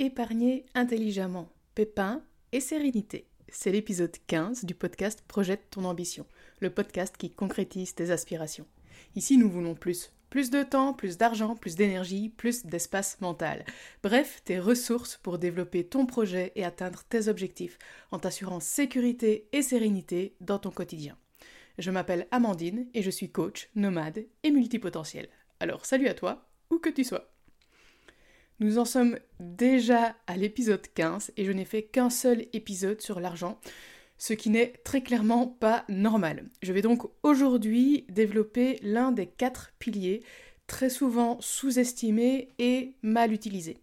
Épargner intelligemment, pépin et sérénité. C'est l'épisode 15 du podcast Projette ton ambition, le podcast qui concrétise tes aspirations. Ici, nous voulons plus. Plus de temps, plus d'argent, plus d'énergie, plus d'espace mental. Bref, tes ressources pour développer ton projet et atteindre tes objectifs en t'assurant sécurité et sérénité dans ton quotidien. Je m'appelle Amandine et je suis coach, nomade et multipotentiel. Alors salut à toi, où que tu sois. Nous en sommes déjà à l'épisode 15 et je n'ai fait qu'un seul épisode sur l'argent, ce qui n'est très clairement pas normal. Je vais donc aujourd'hui développer l'un des quatre piliers très souvent sous-estimés et mal utilisés.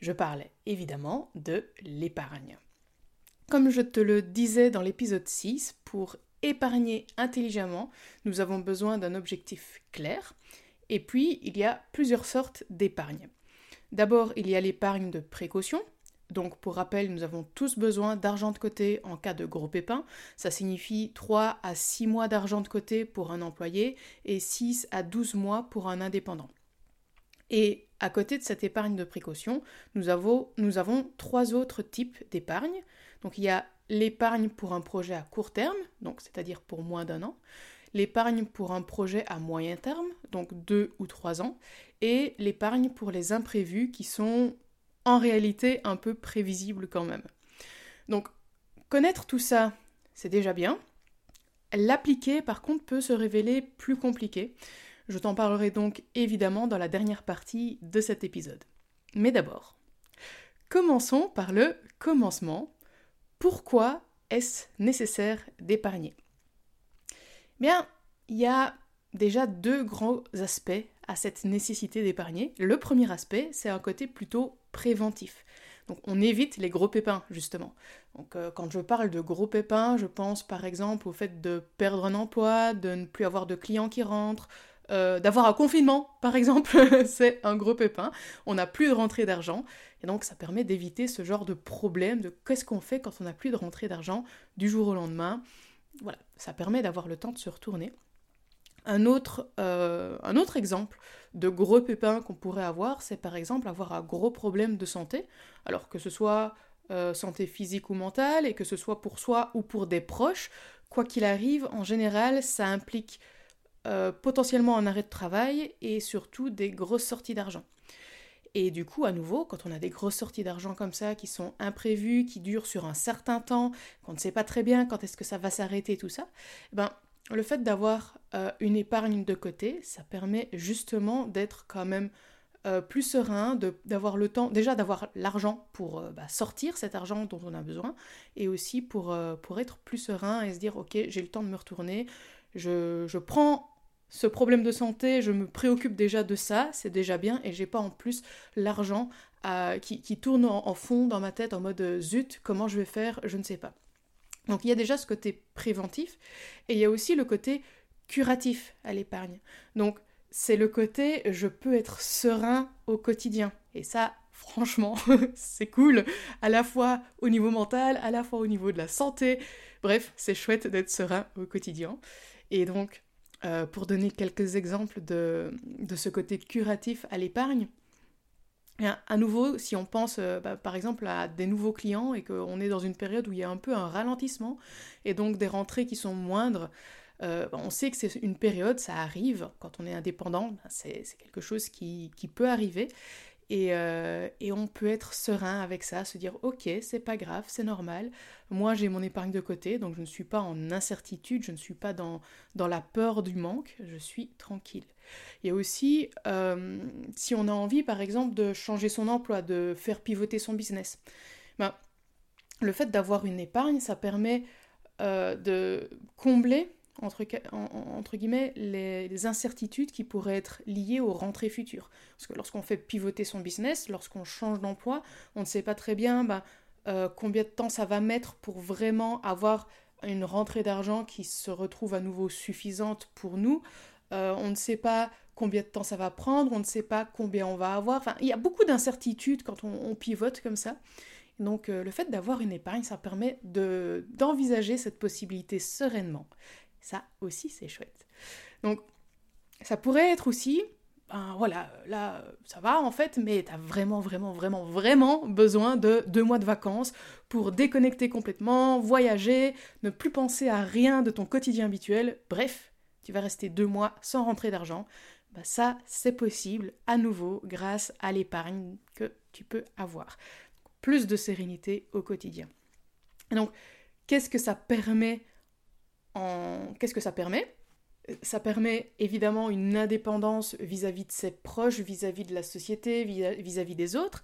Je parlais évidemment de l'épargne. Comme je te le disais dans l'épisode 6, pour épargner intelligemment, nous avons besoin d'un objectif clair. Et puis, il y a plusieurs sortes d'épargne. D'abord, il y a l'épargne de précaution. Donc, pour rappel, nous avons tous besoin d'argent de côté en cas de gros pépins. Ça signifie 3 à 6 mois d'argent de côté pour un employé et 6 à 12 mois pour un indépendant. Et à côté de cette épargne de précaution, nous avons, nous avons trois autres types d'épargne. Donc, il y a l'épargne pour un projet à court terme, donc c'est-à-dire pour moins d'un an l'épargne pour un projet à moyen terme, donc deux ou trois ans, et l'épargne pour les imprévus qui sont en réalité un peu prévisibles quand même. Donc connaître tout ça, c'est déjà bien. L'appliquer par contre peut se révéler plus compliqué. Je t'en parlerai donc évidemment dans la dernière partie de cet épisode. Mais d'abord, commençons par le commencement. Pourquoi est-ce nécessaire d'épargner? Bien, il y a déjà deux grands aspects à cette nécessité d'épargner. Le premier aspect, c'est un côté plutôt préventif. Donc on évite les gros pépins, justement. Donc euh, quand je parle de gros pépins, je pense par exemple au fait de perdre un emploi, de ne plus avoir de clients qui rentrent, euh, d'avoir un confinement, par exemple, c'est un gros pépin. On n'a plus de rentrée d'argent. Et donc ça permet d'éviter ce genre de problème de qu'est-ce qu'on fait quand on n'a plus de rentrée d'argent du jour au lendemain. Voilà, ça permet d'avoir le temps de se retourner. Un autre, euh, un autre exemple de gros pépins qu'on pourrait avoir, c'est par exemple avoir un gros problème de santé, alors que ce soit euh, santé physique ou mentale, et que ce soit pour soi ou pour des proches, quoi qu'il arrive, en général, ça implique euh, potentiellement un arrêt de travail et surtout des grosses sorties d'argent. Et du coup, à nouveau, quand on a des grosses sorties d'argent comme ça, qui sont imprévues, qui durent sur un certain temps, qu'on ne sait pas très bien quand est-ce que ça va s'arrêter, tout ça, eh ben, le fait d'avoir euh, une épargne de côté, ça permet justement d'être quand même euh, plus serein, d'avoir le temps, déjà d'avoir l'argent pour euh, bah, sortir cet argent dont on a besoin, et aussi pour, être plus serein et se dire, ok, j'ai le temps de me retourner, je, prends ce problème de santé, je me préoccupe déjà de ça, c'est déjà bien, et j'ai pas en plus l'argent qui, tourne en, fond dans ma tête en mode zut, comment je vais faire, je ne sais pas. Donc il y a déjà ce côté préventif, et il y a aussi le côté curatif à l'épargne. Donc c'est le côté je peux être serein au quotidien, et ça, franchement, c'est cool, à la fois au niveau mental, à la fois au niveau de la santé, bref, c'est chouette d'être serein au quotidien. Et donc, euh, pour donner quelques exemples de, ce côté curatif à l'épargne, à nouveau, si on pense euh, bah, par exemple à des nouveaux clients et qu'on est dans une période où il y a un peu un ralentissement et donc des rentrées qui sont moindres, euh, bah, on sait que c'est une période, ça arrive quand on est indépendant, bah, c'est quelque chose qui, peut arriver euh, et, on peut être serein avec ça, se dire ok, c'est pas grave, c'est normal. Moi j'ai mon épargne de côté, donc je ne suis pas en incertitude, je ne suis pas dans la peur du manque, je suis tranquille. Il y a aussi, euh, si on a envie par exemple de changer son emploi, de faire pivoter son business, ben, le fait d'avoir une épargne, ça permet euh, de combler entre, guillemets, les, incertitudes qui pourraient être liées aux rentrées futures. Parce que lorsqu'on fait pivoter son business, lorsqu'on change d'emploi, on ne sait pas très bien bah, euh, combien de temps ça va mettre pour vraiment avoir une rentrée d'argent qui se retrouve à nouveau suffisante pour nous. Euh, on ne sait pas combien de temps ça va prendre, on ne sait pas combien on va avoir. Enfin, il y a beaucoup d'incertitudes quand on, pivote comme ça. Donc euh, le fait d'avoir une épargne, ça permet d'envisager cette possibilité sereinement. Ça aussi, c'est chouette. Donc, ça pourrait être aussi ben voilà, là, ça va en fait, mais tu as vraiment, vraiment, vraiment, vraiment besoin de deux mois de vacances pour déconnecter complètement, voyager, ne plus penser à rien de ton quotidien habituel. Bref, tu vas rester deux mois sans rentrer d'argent. Ben ça, c'est possible à nouveau grâce à l'épargne que tu peux avoir. Plus de sérénité au quotidien. Donc, qu'est-ce que ça permet en... Qu'est-ce que ça permet? Ça permet évidemment une indépendance vis-à-vis de ses proches, vis-à-vis de la société, vis-à-vis des autres,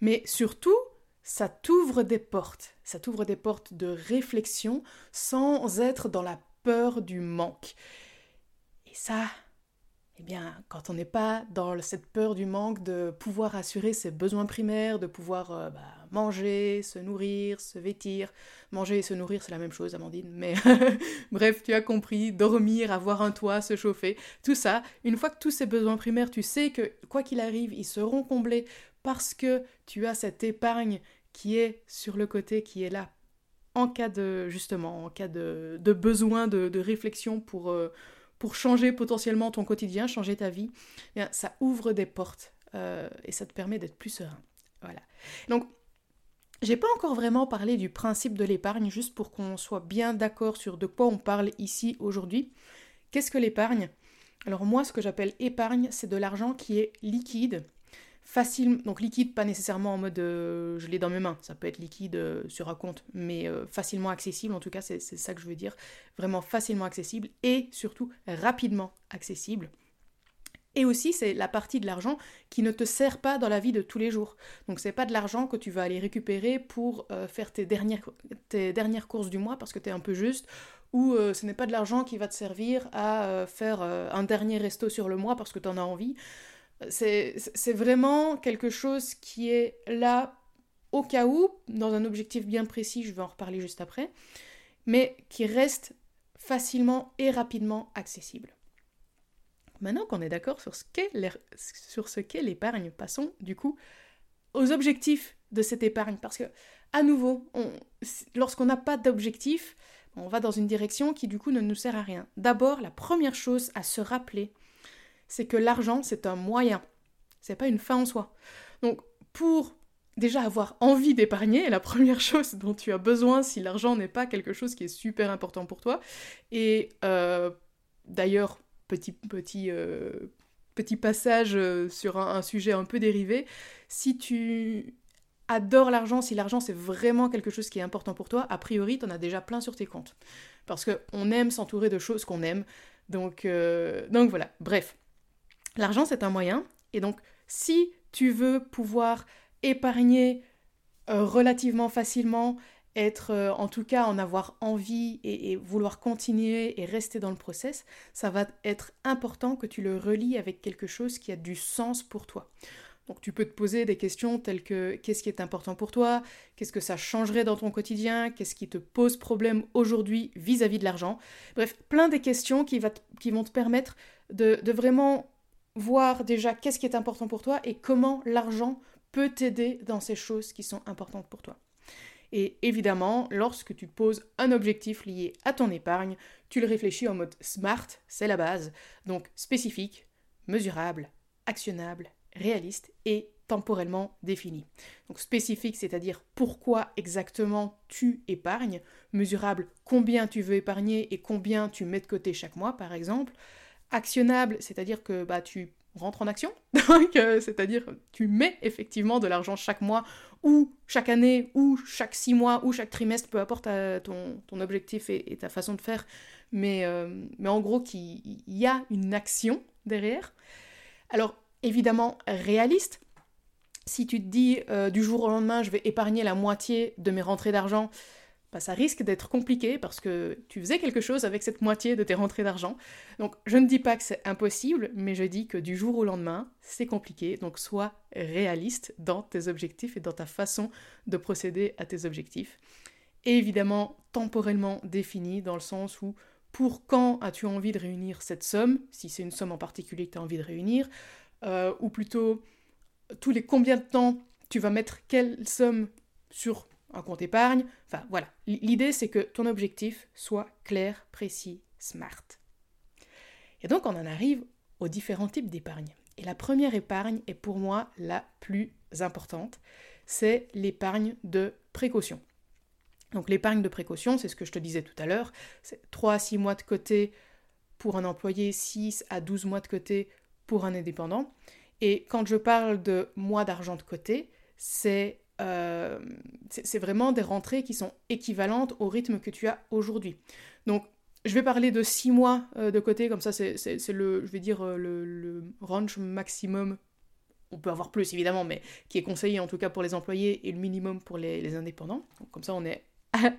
mais surtout, ça t'ouvre des portes. Ça t'ouvre des portes de réflexion sans être dans la peur du manque. Et ça, eh bien, quand on n'est pas dans cette peur du manque de pouvoir assurer ses besoins primaires, de pouvoir euh, bah, manger, se nourrir, se vêtir, manger et se nourrir c'est la même chose, Amandine, mais bref, tu as compris, dormir, avoir un toit, se chauffer, tout ça, une fois que tous ces besoins primaires, tu sais que quoi qu'il arrive, ils seront comblés parce que tu as cette épargne qui est sur le côté, qui est là. En cas de, justement, en cas de, besoin de, réflexion pour... Euh, pour changer potentiellement ton quotidien, changer ta vie, eh ça ouvre des portes euh, et ça te permet d'être plus serein. Voilà. Donc, j'ai pas encore vraiment parlé du principe de l'épargne, juste pour qu'on soit bien d'accord sur de quoi on parle ici aujourd'hui. Qu'est-ce que l'épargne? Alors moi, ce que j'appelle épargne, c'est de l'argent qui est liquide, facile, donc liquide pas nécessairement en mode euh, je l'ai dans mes mains, ça peut être liquide euh, sur un compte, mais euh, facilement accessible, en tout cas c'est ça que je veux dire, vraiment facilement accessible et surtout rapidement accessible. Et aussi, c'est la partie de l'argent qui ne te sert pas dans la vie de tous les jours. Donc, c'est pas de l'argent que tu vas aller récupérer pour faire tes dernières, tes dernières courses du mois parce que tu es un peu juste, ou ce n'est pas de l'argent qui va te servir à faire un dernier resto sur le mois parce que tu en as envie. C'est vraiment quelque chose qui est là au cas où, dans un objectif bien précis, je vais en reparler juste après, mais qui reste facilement et rapidement accessible. Maintenant qu'on est d'accord sur ce qu'est l'épargne, passons du coup aux objectifs de cette épargne. Parce que, à nouveau, lorsqu'on n'a pas d'objectif, on va dans une direction qui du coup ne nous sert à rien. D'abord, la première chose à se rappeler, c'est que l'argent, c'est un moyen. C'est pas une fin en soi. Donc, pour déjà avoir envie d'épargner, la première chose dont tu as besoin si l'argent n'est pas quelque chose qui est super important pour toi, et euh, d'ailleurs, petit, petit, euh, petit passage euh, sur un, sujet un peu dérivé, si tu adores l'argent, si l'argent c'est vraiment quelque chose qui est important pour toi, a priori, tu en as déjà plein sur tes comptes. Parce qu'on aime s'entourer de choses qu'on aime. Donc, donc voilà, bref. L'argent, c'est un moyen. Et donc, si tu veux pouvoir épargner euh, relativement facilement, être euh, en tout cas en avoir envie et, vouloir continuer et rester dans le process, ça va être important que tu le relis avec quelque chose qui a du sens pour toi. Donc tu peux te poser des questions telles que qu'est-ce qui est important pour toi, qu'est-ce que ça changerait dans ton quotidien, qu'est-ce qui te pose problème aujourd'hui vis-à-vis de l'argent? Bref, plein de questions qui, vont te permettre de vraiment voir déjà qu'est-ce qui est important pour toi et comment l'argent peut t'aider dans ces choses qui sont importantes pour toi. Et évidemment, lorsque tu poses un objectif lié à ton épargne, tu le réfléchis en mode SMART, c'est la base, donc spécifique, mesurable, actionnable, réaliste et temporellement défini. Donc spécifique, c'est-à-dire pourquoi exactement tu épargnes, mesurable, combien tu veux épargner et combien tu mets de côté chaque mois par exemple, actionnable, c'est-à-dire que bah, tu rentres en action, euh, c'est-à-dire tu mets effectivement de l'argent chaque mois ou chaque année ou chaque six mois ou chaque trimestre, peu importe euh, ton, ton, objectif et, ta façon de faire, mais, euh, mais en gros qu'il y a une action derrière. Alors évidemment réaliste, si tu te dis du jour au lendemain je vais épargner la moitié de mes rentrées d'argent, bah, ça risque d'être compliqué parce que tu faisais quelque chose avec cette moitié de tes rentrées d'argent. Donc je ne dis pas que c'est impossible, mais je dis que du jour au lendemain, c'est compliqué. Donc sois réaliste dans tes objectifs et dans ta façon de procéder à tes objectifs. Et évidemment, temporellement défini dans le sens où pour quand as-tu envie de réunir cette somme, si c'est une somme en particulier que tu as envie de réunir, euh, ou plutôt tous les combien de temps tu vas mettre quelle somme sur un compte épargne. Enfin voilà, l'idée c'est que ton objectif soit clair, précis, smart. Et donc on en arrive aux différents types d'épargne. Et la première épargne est pour moi la plus importante, c'est l'épargne de précaution. Donc l'épargne de précaution, c'est ce que je te disais tout à l'heure, c'est 3 à 6 mois de côté pour un employé, 6 à 12 mois de côté pour un indépendant. Et quand je parle de mois d'argent de côté, euh, c'est vraiment des rentrées qui sont équivalentes au rythme que tu as aujourd'hui. Donc je vais parler de 6 mois euh, de côté, comme ça c'est le, je vais dire, euh, le, range maximum. On peut avoir plus évidemment, mais qui est conseillé en tout cas pour les employés et le minimum pour les, indépendants. comme ça on est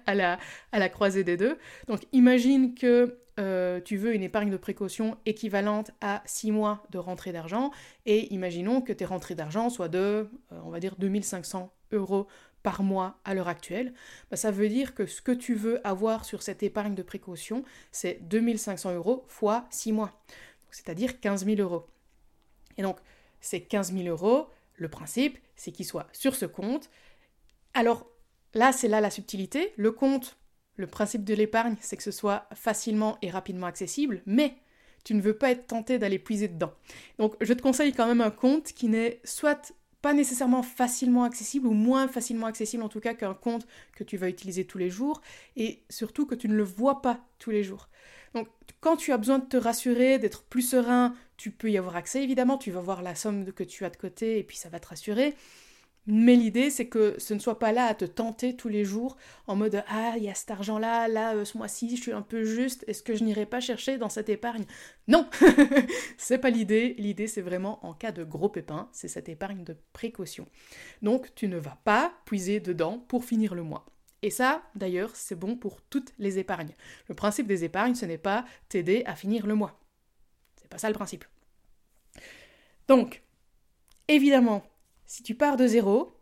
à la croisée des deux. Donc imagine que euh, tu veux une épargne de précaution équivalente à 6 mois de rentrée d'argent et imaginons que tes rentrées d'argent soient de, on va dire, 2500 euros par mois à l'heure actuelle, bah, ça veut dire que ce que tu veux avoir sur cette épargne de précaution, c'est 2500 euros fois 6 mois, c'est-à-dire 15 000 euros. Et donc, ces 15 000 euros, le principe, c'est qu'ils soient sur ce compte. Alors, là, c'est là la subtilité. Le compte, le principe de l'épargne, c'est que ce soit facilement et rapidement accessible, mais tu ne veux pas être tenté d'aller puiser dedans. Donc, je te conseille quand même un compte qui n'est soit pas nécessairement facilement accessible ou moins facilement accessible en tout cas qu'un compte que tu vas utiliser tous les jours et surtout que tu ne le vois pas tous les jours. Donc quand tu as besoin de te rassurer, d'être plus serein, tu peux y avoir accès évidemment, tu vas voir la somme que tu as de côté et puis ça va te rassurer. Mais l'idée, c'est que ce ne soit pas là à te tenter tous les jours en mode Ah, il y a cet argent-là, là, euh, ce mois-ci, je suis un peu juste, est-ce que je n'irai pas chercher dans cette épargne? Non C'est pas l'idée. L'idée, c'est vraiment en cas de gros pépin, c'est cette épargne de précaution. Donc, tu ne vas pas puiser dedans pour finir le mois. Et ça, d'ailleurs, c'est bon pour toutes les épargnes. Le principe des épargnes, ce n'est pas t'aider à finir le mois. C'est pas ça le principe. Donc, évidemment, si tu pars de zéro,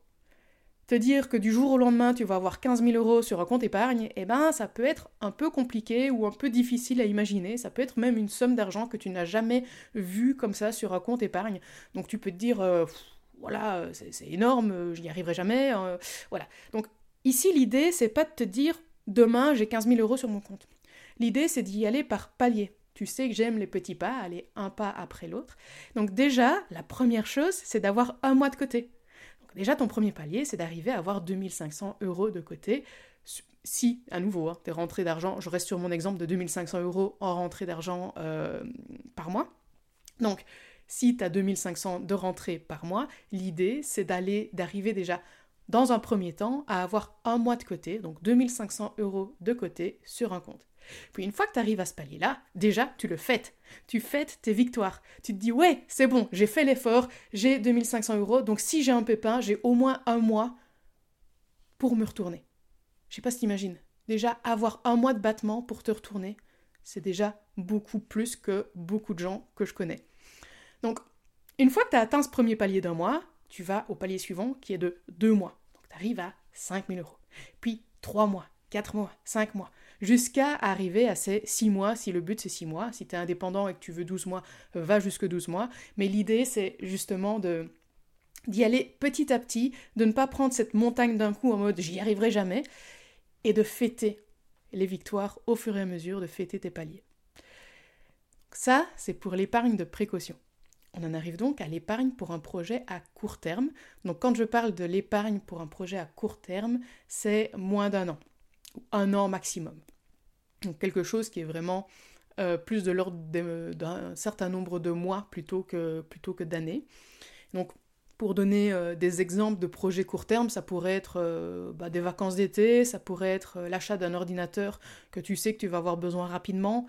te dire que du jour au lendemain tu vas avoir 15 000 euros sur un compte épargne, eh ben ça peut être un peu compliqué ou un peu difficile à imaginer. Ça peut être même une somme d'argent que tu n'as jamais vue comme ça sur un compte épargne. Donc tu peux te dire, euh, voilà, c'est énorme, je n'y arriverai jamais. Euh, voilà. Donc ici l'idée c'est pas de te dire demain j'ai 15 000 euros sur mon compte. L'idée c'est d'y aller par palier. Tu sais que j'aime les petits pas, aller un pas après l'autre. Donc déjà, la première chose, c'est d'avoir un mois de côté. Donc déjà, ton premier palier, c'est d'arriver à avoir 2500 euros de côté. Si, à nouveau, hein, tes rentrées d'argent, je reste sur mon exemple de 2500 euros en rentrée d'argent euh, par mois. Donc, si tu as 2500 de rentrée par mois, l'idée, c'est d'aller, d'arriver déjà dans un premier temps à avoir un mois de côté, donc 2500 euros de côté sur un compte. Puis une fois que tu arrives à ce palier-là, déjà, tu le fêtes. Tu fêtes tes victoires. Tu te dis, ouais, c'est bon, j'ai fait l'effort, j'ai 2500 euros, donc si j'ai un pépin, j'ai au moins un mois pour me retourner. Je sais pas si t'imagines. Déjà, avoir un mois de battement pour te retourner, c'est déjà beaucoup plus que beaucoup de gens que je connais. Donc, une fois que tu as atteint ce premier palier d'un mois, tu vas au palier suivant qui est de deux mois. Donc, tu arrives à 5000 euros. Puis, trois mois, quatre mois, cinq mois jusqu'à arriver à ces 6 mois, si le but c'est 6 mois. Si tu es indépendant et que tu veux 12 mois, euh, va jusque 12 mois. Mais l'idée c'est justement de d'y aller petit à petit, de ne pas prendre cette montagne d'un coup en mode j'y arriverai jamais, et de fêter les victoires au fur et à mesure, de fêter tes paliers. Ça, c'est pour l'épargne de précaution. On en arrive donc à l'épargne pour un projet à court terme. Donc quand je parle de l'épargne pour un projet à court terme, c'est moins d'un an un an maximum. Donc quelque chose qui est vraiment euh, plus de l'ordre d'un certain nombre de mois plutôt que, plutôt que d'années. Donc pour donner euh, des exemples de projets court terme, ça pourrait être euh, bah, des vacances d'été, ça pourrait être l'achat d'un ordinateur que tu sais que tu vas avoir besoin rapidement.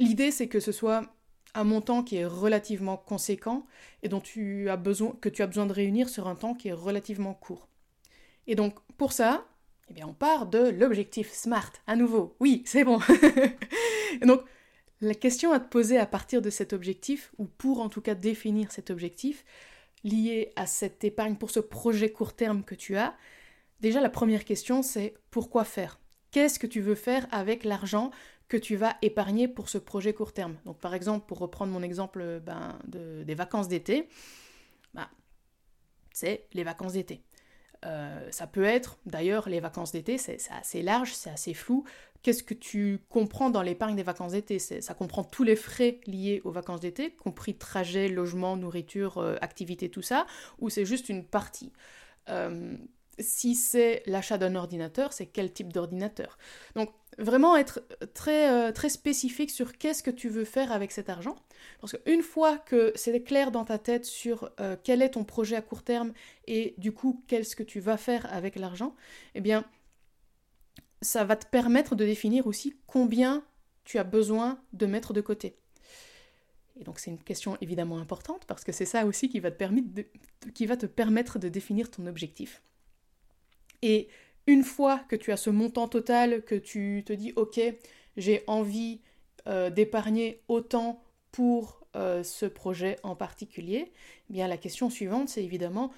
L'idée c'est que ce soit un montant qui est relativement conséquent et dont tu as besoin, que tu as besoin de réunir sur un temps qui est relativement court. Et donc pour ça, eh on part de l'objectif SMART. À nouveau, oui, c'est bon. donc, la question à te poser à partir de cet objectif, ou pour en tout cas définir cet objectif, lié à cette épargne pour ce projet court terme que tu as, déjà la première question c'est pourquoi faire? Qu'est-ce que tu veux faire avec l'argent que tu vas épargner pour ce projet court terme? Donc par exemple, pour reprendre mon exemple ben, des vacances d'été, bah, c'est les vacances d'été. Ça peut être, d'ailleurs, les vacances d'été, c'est assez large, c'est assez flou. Qu'est-ce que tu comprends dans l'épargne des vacances d'été? Ça comprend tous les frais liés aux vacances d'été, compris trajet, logement, nourriture, activité, tout ça, ou c'est juste une partie? Si c'est l'achat d'un ordinateur, c'est quel type d'ordinateur? Donc vraiment être très, euh, très spécifique sur qu'est-ce que tu veux faire avec cet argent. Parce qu'une fois que c'est clair dans ta tête sur euh, quel est ton projet à court terme et du coup qu'est-ce que tu vas faire avec l'argent, eh bien ça va te permettre de définir aussi combien tu as besoin de mettre de côté. Et donc c'est une question évidemment importante parce que c'est ça aussi qui va te permettre qui va te permettre de définir ton objectif. Et une fois que tu as ce montant total, que tu te dis, ok, j'ai envie euh, d'épargner autant pour euh, ce projet en particulier, eh bien la question suivante, c'est évidemment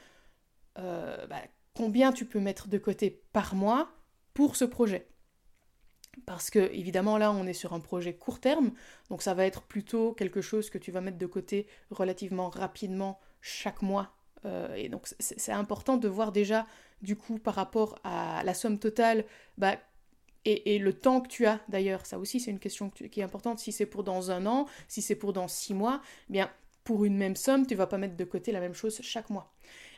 euh, bah, combien tu peux mettre de côté par mois pour ce projet? Parce que évidemment là on est sur un projet court terme, donc ça va être plutôt quelque chose que tu vas mettre de côté relativement rapidement chaque mois. Et donc c'est important de voir déjà du coup par rapport à la somme totale, bah, et, le temps que tu as d'ailleurs, ça aussi c'est une question qui est importante, si c'est pour dans un an, si c'est pour dans six mois, eh bien pour une même somme, tu vas pas mettre de côté la même chose chaque mois.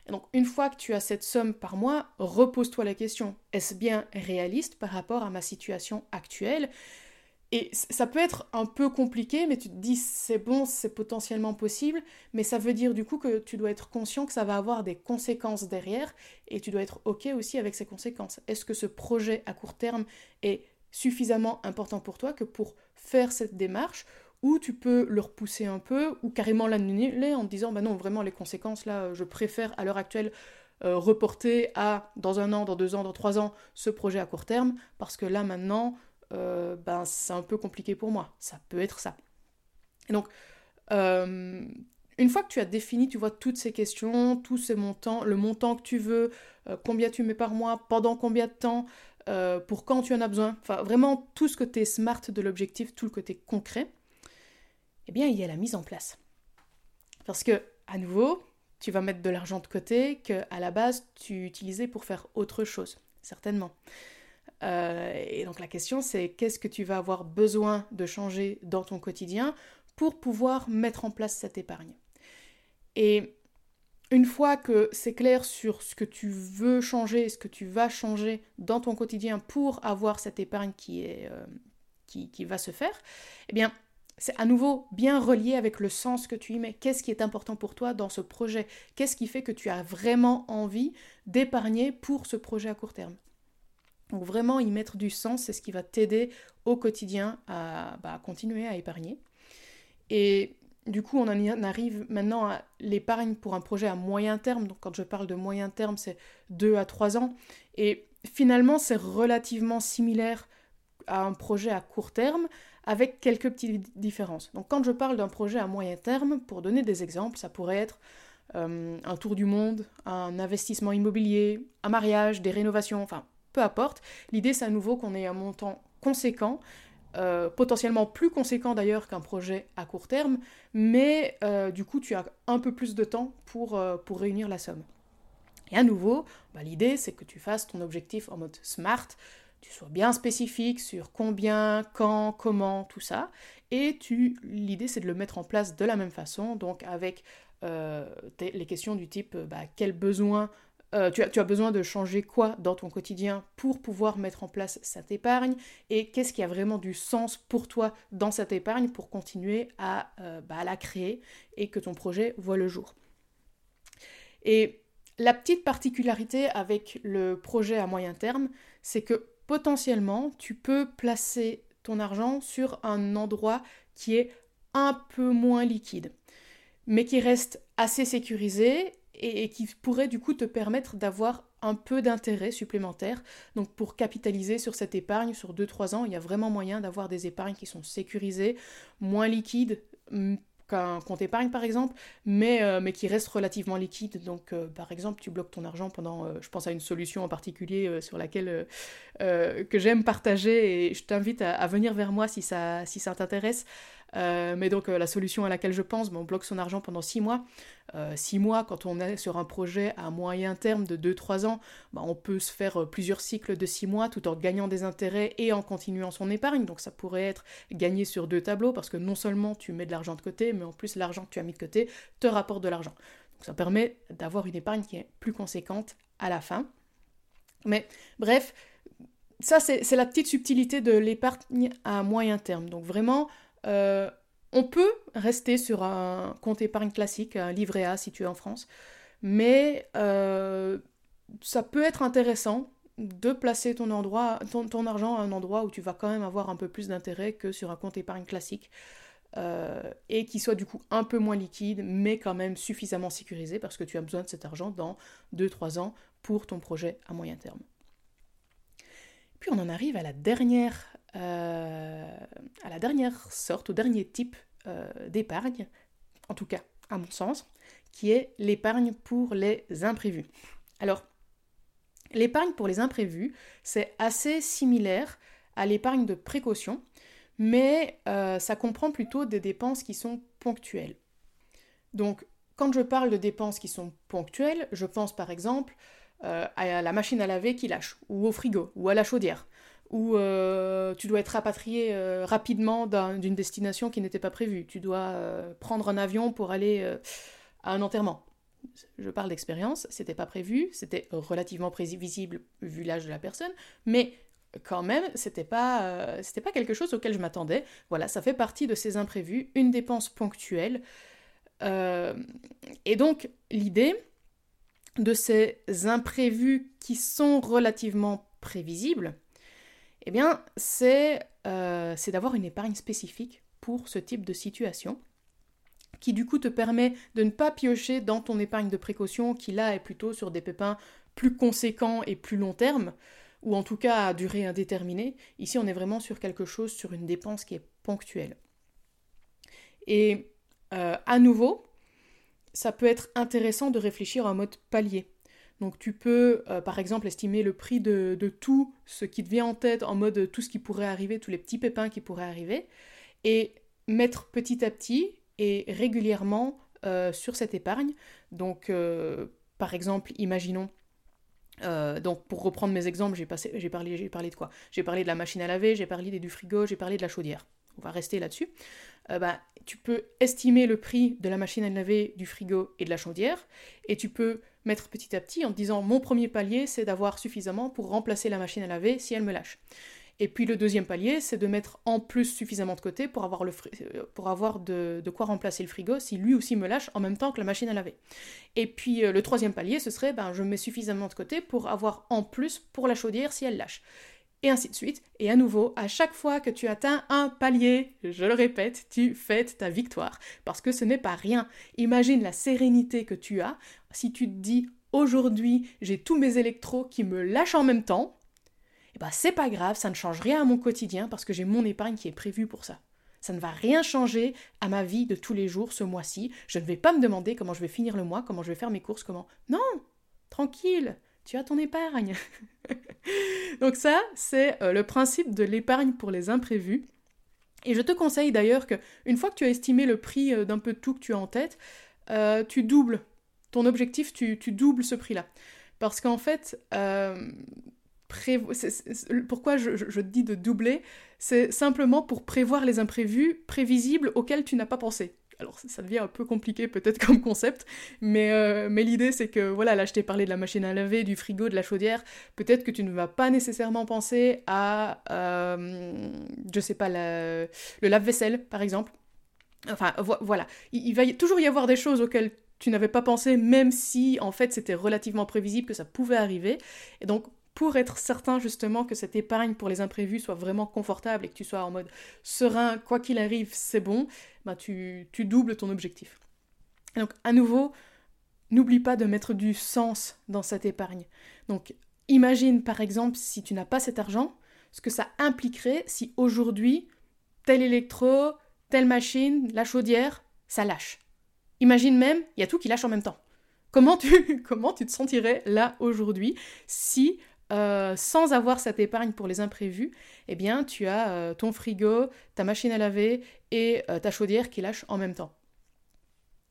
Et donc une fois que tu as cette somme par mois, repose-toi la question, est-ce bien réaliste par rapport à ma situation actuelle? Et ça peut être un peu compliqué, mais tu te dis c'est bon, c'est potentiellement possible, mais ça veut dire du coup que tu dois être conscient que ça va avoir des conséquences derrière, et tu dois être OK aussi avec ces conséquences. Est-ce que ce projet à court terme est suffisamment important pour toi que pour faire cette démarche, ou tu peux le repousser un peu, ou carrément l'annuler en te disant bah non, vraiment les conséquences là, je préfère à l'heure actuelle euh, reporter à dans un an, dans deux ans, dans trois ans ce projet à court terme, parce que là maintenant, euh, ben c'est un peu compliqué pour moi. Ça peut être ça. Et donc, euh, une fois que tu as défini, tu vois, toutes ces questions, tous ces montants, le montant que tu veux, euh, combien tu mets par mois, pendant combien de temps, pour quand tu en as besoin, enfin vraiment tout ce côté smart de l'objectif, tout le côté concret, eh bien il y a la mise en place. Parce que, à nouveau, tu vas mettre de l'argent de côté que à la base tu utilisais pour faire autre chose, certainement. Euh, et donc la question c'est qu'est-ce que tu vas avoir besoin de changer dans ton quotidien pour pouvoir mettre en place cette épargne? Et une fois que c'est clair sur ce que tu veux changer, ce que tu vas changer dans ton quotidien pour avoir cette épargne qui, est, euh, qui, qui, va se faire, eh bien, c'est à nouveau bien relié avec le sens que tu y mets. Qu'est-ce qui est important pour toi dans ce projet? Qu'est-ce qui fait que tu as vraiment envie d'épargner pour ce projet à court terme? Donc vraiment y mettre du sens, c'est ce qui va t'aider au quotidien à bah, continuer à épargner. Et du coup, on en arrive maintenant à l'épargne pour un projet à moyen terme. Donc quand je parle de moyen terme, c'est 2 à 3 ans. Et finalement, c'est relativement similaire à un projet à court terme avec quelques petites différences. Donc quand je parle d'un projet à moyen terme, pour donner des exemples, ça pourrait être euh, un tour du monde, un investissement immobilier, un mariage, des rénovations, enfin peu importe. L'idée, c'est à nouveau qu'on ait un montant conséquent, euh, potentiellement plus conséquent d'ailleurs qu'un projet à court terme, mais euh, du coup, tu as un peu plus de temps pour, euh, pour réunir la somme. Et à nouveau, bah, l'idée, c'est que tu fasses ton objectif en mode SMART, tu sois bien spécifique sur combien, quand, comment, tout ça. Et tu, l'idée, c'est de le mettre en place de la même façon, donc avec les questions du type bah, quel besoin euh, tu, as, besoin de changer quoi dans ton quotidien pour pouvoir mettre en place cette épargne et qu'est-ce qui a vraiment du sens pour toi dans cette épargne pour continuer à, euh, bah, la créer et que ton projet voit le jour. Et la petite particularité avec le projet à moyen terme, c'est que potentiellement tu peux placer ton argent sur un endroit qui est un peu moins liquide, mais qui reste assez sécurisé et, qui pourrait du coup te permettre d'avoir un peu d'intérêt supplémentaire. Donc pour capitaliser sur cette épargne sur 2-3 ans, il y a vraiment moyen d'avoir des épargnes qui sont sécurisées, moins liquides mm, qu'un compte épargne par exemple, mais, euh, mais qui restent relativement liquides. Donc euh, par exemple, tu bloques ton argent pendant, euh, je pense à une solution en particulier sur laquelle que j'aime partager et je t'invite à, venir vers moi si ça, si ça t'intéresse. Euh, mais donc la solution à laquelle je pense, on bloque son argent pendant 6 mois. 6 mois, quand on est sur un projet à moyen terme de 2-3 ans, bah, on peut se faire plusieurs cycles de 6 mois tout en gagnant des intérêts et en continuant son épargne. Donc ça pourrait être gagné sur deux tableaux parce que non seulement tu mets de l'argent de côté, mais en plus l'argent que tu as mis de côté te rapporte de l'argent. Donc ça permet d'avoir une épargne qui est plus conséquente à la fin. Mais bref, ça c'est la petite subtilité de l'épargne à moyen terme. Donc vraiment, euh, on peut rester sur un compte épargne classique, un livret A si tu es en France, mais euh, ça peut être intéressant de placer ton, argent à un endroit où tu vas quand même avoir un peu plus d'intérêt que sur un compte épargne classique. Euh, et qui soit du coup un peu moins liquide, mais quand même suffisamment sécurisé parce que tu as besoin de cet argent dans 2-3 ans pour ton projet à moyen terme. Puis on en arrive à la dernière, euh, sorte, au dernier type euh, d'épargne, en tout cas à mon sens, qui est l'épargne pour les imprévus. Alors, l'épargne pour les imprévus, c'est assez similaire à l'épargne de précaution, mais euh, ça comprend plutôt des dépenses qui sont ponctuelles. Donc, quand je parle de dépenses qui sont ponctuelles, je pense par exemple euh, à la machine à laver qui lâche, ou au frigo, ou à la chaudière, ou euh, tu dois être rapatrié rapidement d'une destination qui n'était pas prévue, tu dois prendre un avion pour aller à un enterrement. Je parle d'expérience, c'était pas prévu, c'était relativement prévisible vu l'âge de la personne, mais quand même, c'était pas, euh, pas quelque chose auquel je m'attendais. Voilà, ça fait partie de ces imprévus, une dépense ponctuelle. Euh, et donc, l'idée de ces imprévus qui sont relativement prévisibles, eh bien, c'est, euh, c'est d'avoir une épargne spécifique pour ce type de situation qui du coup te permet de ne pas piocher dans ton épargne de précaution qui là est plutôt sur des pépins plus conséquents et plus long terme ou en tout cas à durée indéterminée. Ici, on est vraiment sur quelque chose, sur une dépense qui est ponctuelle. Et euh, à nouveau, ça peut être intéressant de réfléchir en mode palier. Donc tu peux, euh, par exemple, estimer le prix de, tout ce qui te vient en tête, en mode tout ce qui pourrait arriver, tous les petits pépins qui pourraient arriver, et mettre petit à petit et régulièrement euh, sur cette épargne. Donc, par exemple, imaginons euh, donc pour reprendre mes exemples, j'ai, parlé, j'ai parlé de quoi? J'ai parlé de la machine à laver, j'ai parlé du frigo, j'ai parlé de la chaudière. On va rester là-dessus. Euh, bah, tu peux estimer le prix de la machine à laver, du frigo et de la chaudière, et tu peux mettre petit à petit en te disant mon premier palier c'est d'avoir suffisamment pour remplacer la machine à laver si elle me lâche. Et puis le deuxième palier, c'est de mettre en plus suffisamment de côté pour avoir, euh, de, quoi remplacer le frigo si lui aussi me lâche en même temps que la machine à laver. Et puis euh, le troisième palier, ce serait ben, je mets suffisamment de côté pour avoir en plus pour la chaudière si elle lâche. Et ainsi de suite. Et à nouveau, à chaque fois que tu atteins un palier, je le répète, tu fêtes ta victoire. Parce que ce n'est pas rien. Imagine la sérénité que tu as si tu te dis aujourd'hui j'ai tous mes électros qui me lâchent en même temps et eh ben, c'est pas grave, ça ne change rien à mon quotidien parce que j'ai mon épargne qui est prévue pour ça. Ça ne va rien changer à ma vie de tous les jours ce mois-ci. Je ne vais pas me demander comment je vais finir le mois, comment je vais faire mes courses, comment. Non Tranquille Tu as ton épargne Donc, ça, c'est euh, le principe de l'épargne pour les imprévus. Et je te conseille d'ailleurs que, une fois que tu as estimé le prix euh, d'un peu de tout que tu as en tête, euh, tu doubles ton objectif, tu, doubles ce prix-là. Parce qu'en fait, pourquoi je, te dis de doubler C'est simplement pour prévoir les imprévus prévisibles auxquels tu n'as pas pensé. Alors ça devient un peu compliqué peut-être comme concept, mais, euh, mais l'idée c'est que voilà, là je t'ai parlé de la machine à laver, du frigo, de la chaudière, peut-être que tu ne vas pas nécessairement penser à, euh, je sais pas, le lave-vaisselle par exemple. Enfin voilà, il, il va toujours y avoir des choses auxquelles tu n'avais pas pensé, même si en fait c'était relativement prévisible que ça pouvait arriver. Et donc pour être certain justement que cette épargne pour les imprévus soit vraiment confortable et que tu sois en mode serein, quoi qu'il arrive, c'est bon, bah tu, tu doubles ton objectif. donc à nouveau, n'oublie pas de mettre du sens dans cette épargne. Donc imagine par exemple si tu n'as pas cet argent, ce que ça impliquerait si aujourd'hui, tel électro, telle machine, la chaudière, ça lâche. Imagine même, il y a tout qui lâche en même temps. Comment tu, comment tu te sentirais là aujourd'hui si euh, sans avoir cette épargne pour les imprévus, eh bien, tu as euh, ton frigo, ta machine à laver et euh, ta chaudière qui lâchent en même temps.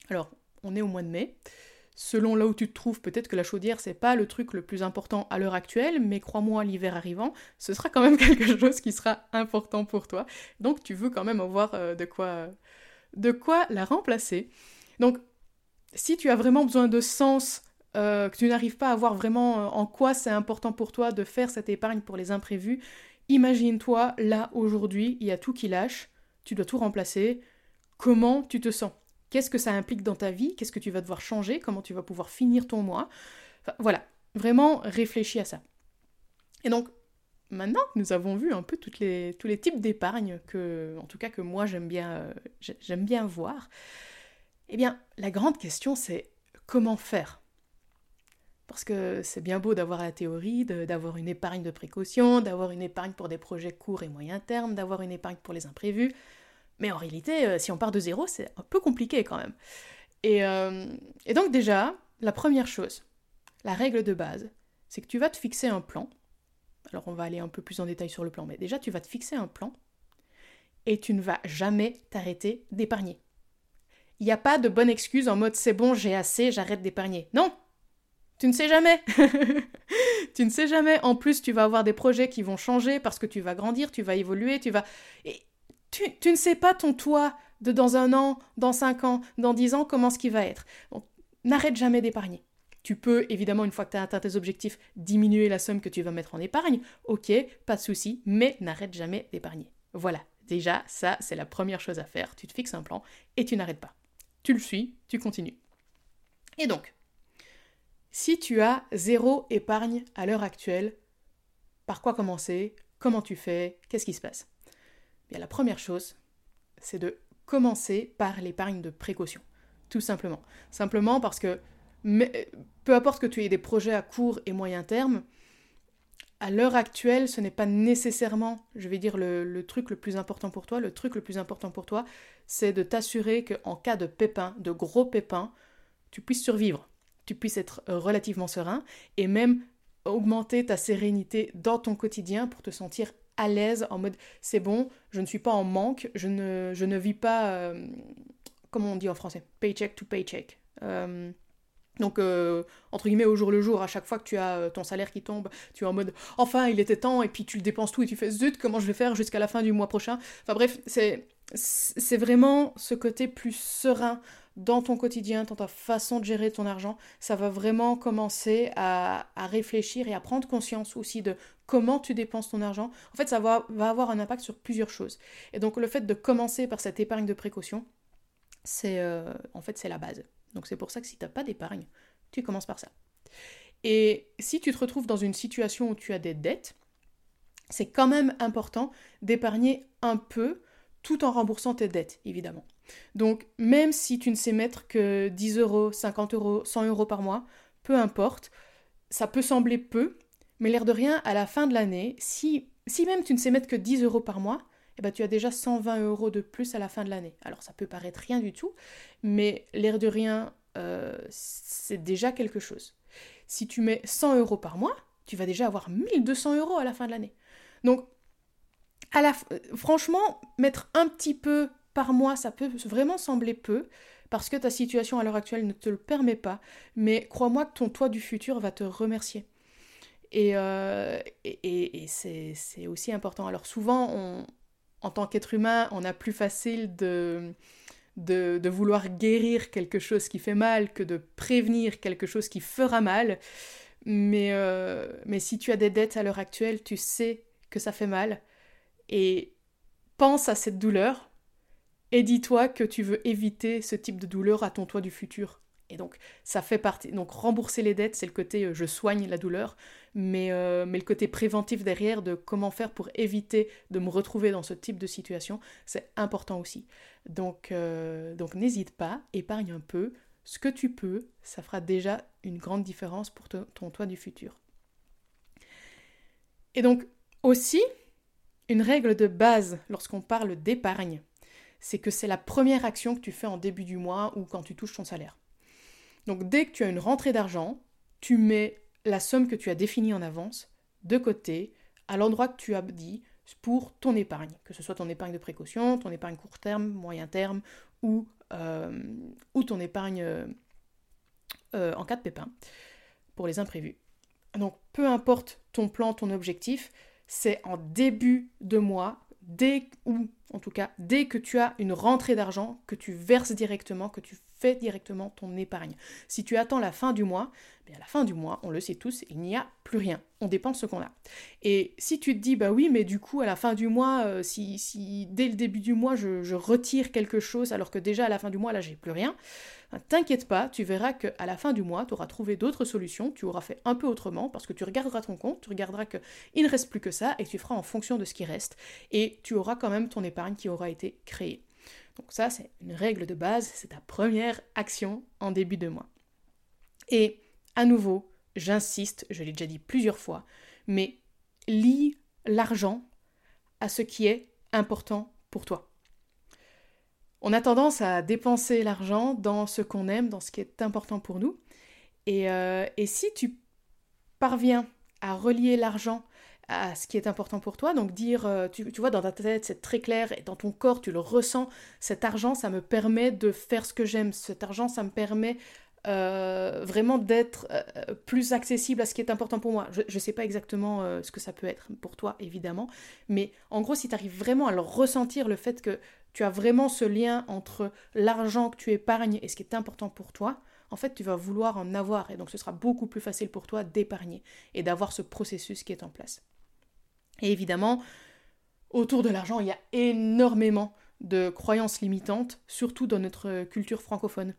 Alors, on est au mois de mai. Selon là où tu te trouves, peut-être que la chaudière, c'est pas le truc le plus important à l'heure actuelle, mais crois-moi, l'hiver arrivant, ce sera quand même quelque chose qui sera important pour toi. Donc, tu veux quand même avoir de, quoi, de quoi la remplacer. Donc, si tu as vraiment besoin de sens euh, que tu n'arrives pas à voir vraiment euh, en quoi c'est important pour toi de faire cette épargne pour les imprévus, imagine-toi là aujourd'hui, il y a tout qui lâche, tu dois tout remplacer. Comment tu te sens? Qu'est-ce que ça implique dans ta vie? Qu'est-ce que tu vas devoir changer? Comment tu vas pouvoir finir ton mois? Voilà, vraiment réfléchis à ça. Et donc, maintenant que nous avons vu un peu tous les types d'épargne que, en tout cas que moi j'aime bien, euh, j'aime bien voir, eh bien, la grande question c'est comment faire? Parce que c'est bien beau d'avoir la théorie, d'avoir une épargne de précaution, d'avoir une épargne pour des projets courts et moyen terme, d'avoir une épargne pour les imprévus. Mais en réalité, euh, si on part de zéro, c'est un peu compliqué quand même. Et, euh, et donc déjà, la première chose, la règle de base, c'est que tu vas te fixer un plan. Alors on va aller un peu plus en détail sur le plan, mais déjà tu vas te fixer un plan et tu ne vas jamais t'arrêter d'épargner. Il n'y a pas de bonne excuse en mode c'est bon, j'ai assez, j'arrête d'épargner. Non, tu ne sais jamais. tu ne sais jamais. En plus, tu vas avoir des projets qui vont changer parce que tu vas grandir, tu vas évoluer, tu vas... Et tu, ne sais pas ton toit de dans un an, dans cinq ans, dans dix ans, comment ce qui va être. N'arrête jamais d'épargner. Tu peux, évidemment, une fois que tu as atteint tes objectifs, diminuer la somme que tu vas mettre en épargne. Ok, pas de souci, mais n'arrête jamais d'épargner. Voilà, déjà, ça, c'est la première chose à faire. Tu te fixes un plan et tu n'arrêtes pas. Tu le suis, tu continues. Et donc, si tu as zéro épargne à l'heure actuelle, par quoi commencer? Comment tu fais? Qu'est-ce qui se passe? Bien, la première chose, c'est de commencer par l'épargne de précaution. Tout simplement. Simplement parce que peu importe que tu aies des projets à court et moyen terme, à l'heure actuelle, ce n'est pas nécessairement, je vais dire, le, truc le plus important pour toi. Le truc le plus important pour toi, c'est de t'assurer qu'en cas de pépin, de gros pépins, tu puisses survivre tu puisses être euh, relativement serein et même augmenter ta sérénité dans ton quotidien pour te sentir à l'aise en mode c'est bon, je ne suis pas en manque, je ne, je ne vis pas, euh, comment on dit en français, paycheck to paycheck. Euh, donc, entre guillemets, au jour le jour, à chaque fois que tu as ton salaire qui tombe, tu es en mode enfin, il était temps, et puis tu le dépenses tout et tu fais zut, comment je vais faire jusqu'à la fin du mois prochain? Enfin bref, c'est, c'est vraiment ce côté plus serein dans ton quotidien, dans ta façon de gérer ton argent, ça va vraiment commencer à, réfléchir et à prendre conscience aussi de comment tu dépenses ton argent. En fait, ça va, avoir un impact sur plusieurs choses. Et donc le fait de commencer par cette épargne de précaution, c'est euh, en fait c'est la base. Donc c'est pour ça que si tu n'as pas d'épargne, tu commences par ça. Et si tu te retrouves dans une situation où tu as des dettes, c'est quand même important d'épargner un peu tout en remboursant tes dettes, évidemment. Donc, même si tu ne sais mettre que 10 euros, 50 euros, 100 euros par mois, peu importe, ça peut sembler peu, mais l'air de rien, à la fin de l'année, si, si même tu ne sais mettre que 10 euros par mois, eh ben, tu as déjà 120 euros de plus à la fin de l'année. Alors, ça peut paraître rien du tout, mais l'air de rien, euh, c'est déjà quelque chose. Si tu mets 100 euros par mois, tu vas déjà avoir 1200 euros à la fin de l'année. Donc, à la, franchement, mettre un petit peu par mois, ça peut vraiment sembler peu, parce que ta situation à l'heure actuelle ne te le permet pas, mais crois-moi que ton toit du futur va te remercier. Et, euh, et, c'est aussi important. Alors souvent, en tant qu'être humain, on a plus facile de, de, de, vouloir guérir quelque chose qui fait mal que de prévenir quelque chose qui fera mal. Mais, euh, mais si tu as des dettes à l'heure actuelle, tu sais que ça fait mal. Et pense à cette douleur, et dis-toi que tu veux éviter ce type de douleur à ton toit du futur. Et donc, ça fait partie. Donc, rembourser les dettes, c'est le côté euh, je soigne la douleur, mais, euh, mais le côté préventif derrière de comment faire pour éviter de me retrouver dans ce type de situation, c'est important aussi. Donc, euh, donc n'hésite pas, épargne un peu. Ce que tu peux, ça fera déjà une grande différence pour ton toit du futur. Et donc, aussi, une règle de base lorsqu'on parle d'épargne, c'est que c'est la première action que tu fais en début du mois ou quand tu touches ton salaire. Donc dès que tu as une rentrée d'argent, tu mets la somme que tu as définie en avance de côté à l'endroit que tu as dit pour ton épargne, que ce soit ton épargne de précaution, ton épargne court terme, moyen terme ou, euh, ou ton épargne euh, en cas de pépin pour les imprévus. Donc peu importe ton plan, ton objectif, c'est en début de mois, dès ou en tout cas dès que tu as une rentrée d'argent, que tu verses directement, que tu fais directement ton épargne. Si tu attends la fin du mois, bien à la fin du mois, on le sait tous, il n'y a plus rien. On dépense ce qu'on a. Et si tu te dis, bah oui, mais du coup, à la fin du mois, euh, si, si, dès le début du mois, je, je, retire quelque chose, alors que déjà à la fin du mois, là, j'ai plus rien, t'inquiète pas, tu verras qu'à la fin du mois, tu auras trouvé d'autres solutions, tu auras fait un peu autrement, parce que tu regarderas ton compte, tu regarderas qu'il ne reste plus que ça, et tu feras en fonction de ce qui reste, et tu auras quand même ton épargne qui aura été créée. Donc ça, c'est une règle de base, c'est ta première action en début de mois. Et à nouveau, j'insiste, je l'ai déjà dit plusieurs fois, mais lis l'argent à ce qui est important pour toi. On a tendance à dépenser l'argent dans ce qu'on aime, dans ce qui est important pour nous. Et, euh, si tu parviens à relier l'argent à ce qui est important pour toi. Donc dire, euh, tu, vois, dans ta tête, c'est très clair, et dans ton corps, tu le ressens, cet argent, ça me permet de faire ce que j'aime, cet argent, ça me permet euh, vraiment d'être plus accessible à ce qui est important pour moi. Je ne sais pas exactement ce que ça peut être pour toi, évidemment, mais en gros, si tu arrives vraiment à le ressentir, le fait que tu as vraiment ce lien entre l'argent que tu épargnes et ce qui est important pour toi, en fait, tu vas vouloir en avoir, et donc ce sera beaucoup plus facile pour toi d'épargner et d'avoir ce processus qui est en place. Et évidemment, autour de l'argent, il y a énormément de croyances limitantes, surtout dans notre culture francophone.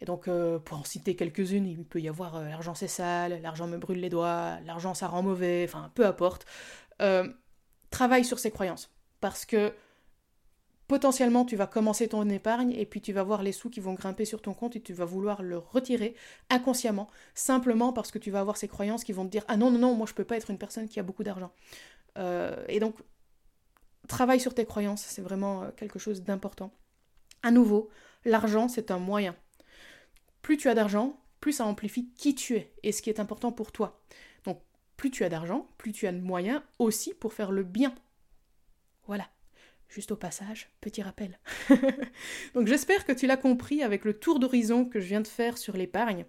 Et donc, euh, pour en citer quelques-unes, il peut y avoir euh, l'argent c'est sale, l'argent me brûle les doigts, l'argent ça rend mauvais, enfin, peu importe. Euh, travaille sur ces croyances. Parce que potentiellement, tu vas commencer ton épargne et puis tu vas voir les sous qui vont grimper sur ton compte et tu vas vouloir le retirer inconsciemment, simplement parce que tu vas avoir ces croyances qui vont te dire Ah non, non, non, moi je peux pas être une personne qui a beaucoup d'argent. Euh, et donc, travaille sur tes croyances, c'est vraiment euh, quelque chose d'important. À nouveau, l'argent, c'est un moyen. Plus tu as d'argent, plus ça amplifie qui tu es et ce qui est important pour toi. Donc, plus tu as d'argent, plus tu as de moyens aussi pour faire le bien. Voilà. Juste au passage, petit rappel. Donc j'espère que tu l'as compris avec le tour d'horizon que je viens de faire sur l'épargne.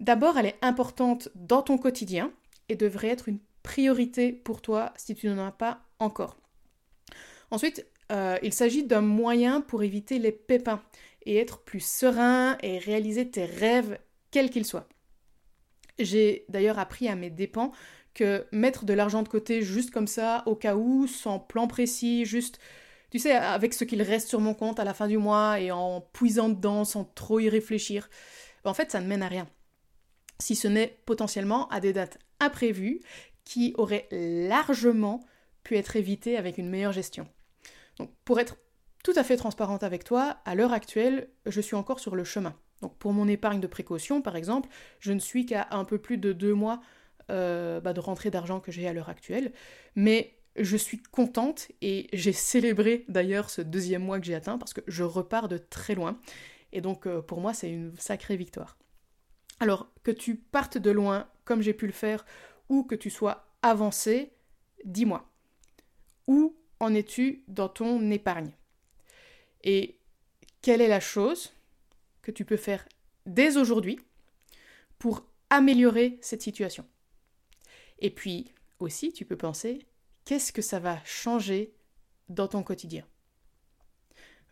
D'abord, elle est importante dans ton quotidien et devrait être une priorité pour toi si tu n'en as pas encore. Ensuite, euh, il s'agit d'un moyen pour éviter les pépins et être plus serein et réaliser tes rêves, quels qu'ils soient. J'ai d'ailleurs appris à mes dépens que mettre de l'argent de côté juste comme ça, au cas où, sans plan précis, juste, tu sais, avec ce qu'il reste sur mon compte à la fin du mois et en puisant dedans sans trop y réfléchir, en fait, ça ne mène à rien. Si ce n'est potentiellement à des dates imprévues qui aurait largement pu être évité avec une meilleure gestion. Donc pour être tout à fait transparente avec toi, à l'heure actuelle, je suis encore sur le chemin. Donc pour mon épargne de précaution, par exemple, je ne suis qu'à un peu plus de deux mois euh, bah, de rentrée d'argent que j'ai à l'heure actuelle. Mais je suis contente et j'ai célébré d'ailleurs ce deuxième mois que j'ai atteint parce que je repars de très loin. Et donc euh, pour moi, c'est une sacrée victoire. Alors que tu partes de loin, comme j'ai pu le faire, ou que tu sois avancé, dis-moi. Où en es-tu dans ton épargne? Et quelle est la chose que tu peux faire dès aujourd'hui pour améliorer cette situation? Et puis aussi, tu peux penser, qu'est-ce que ça va changer dans ton quotidien?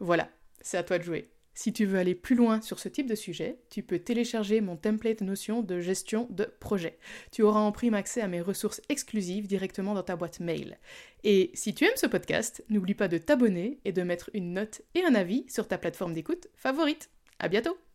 Voilà, c'est à toi de jouer. Si tu veux aller plus loin sur ce type de sujet, tu peux télécharger mon template Notion de gestion de projet. Tu auras en prime accès à mes ressources exclusives directement dans ta boîte mail. Et si tu aimes ce podcast, n'oublie pas de t'abonner et de mettre une note et un avis sur ta plateforme d'écoute favorite. À bientôt!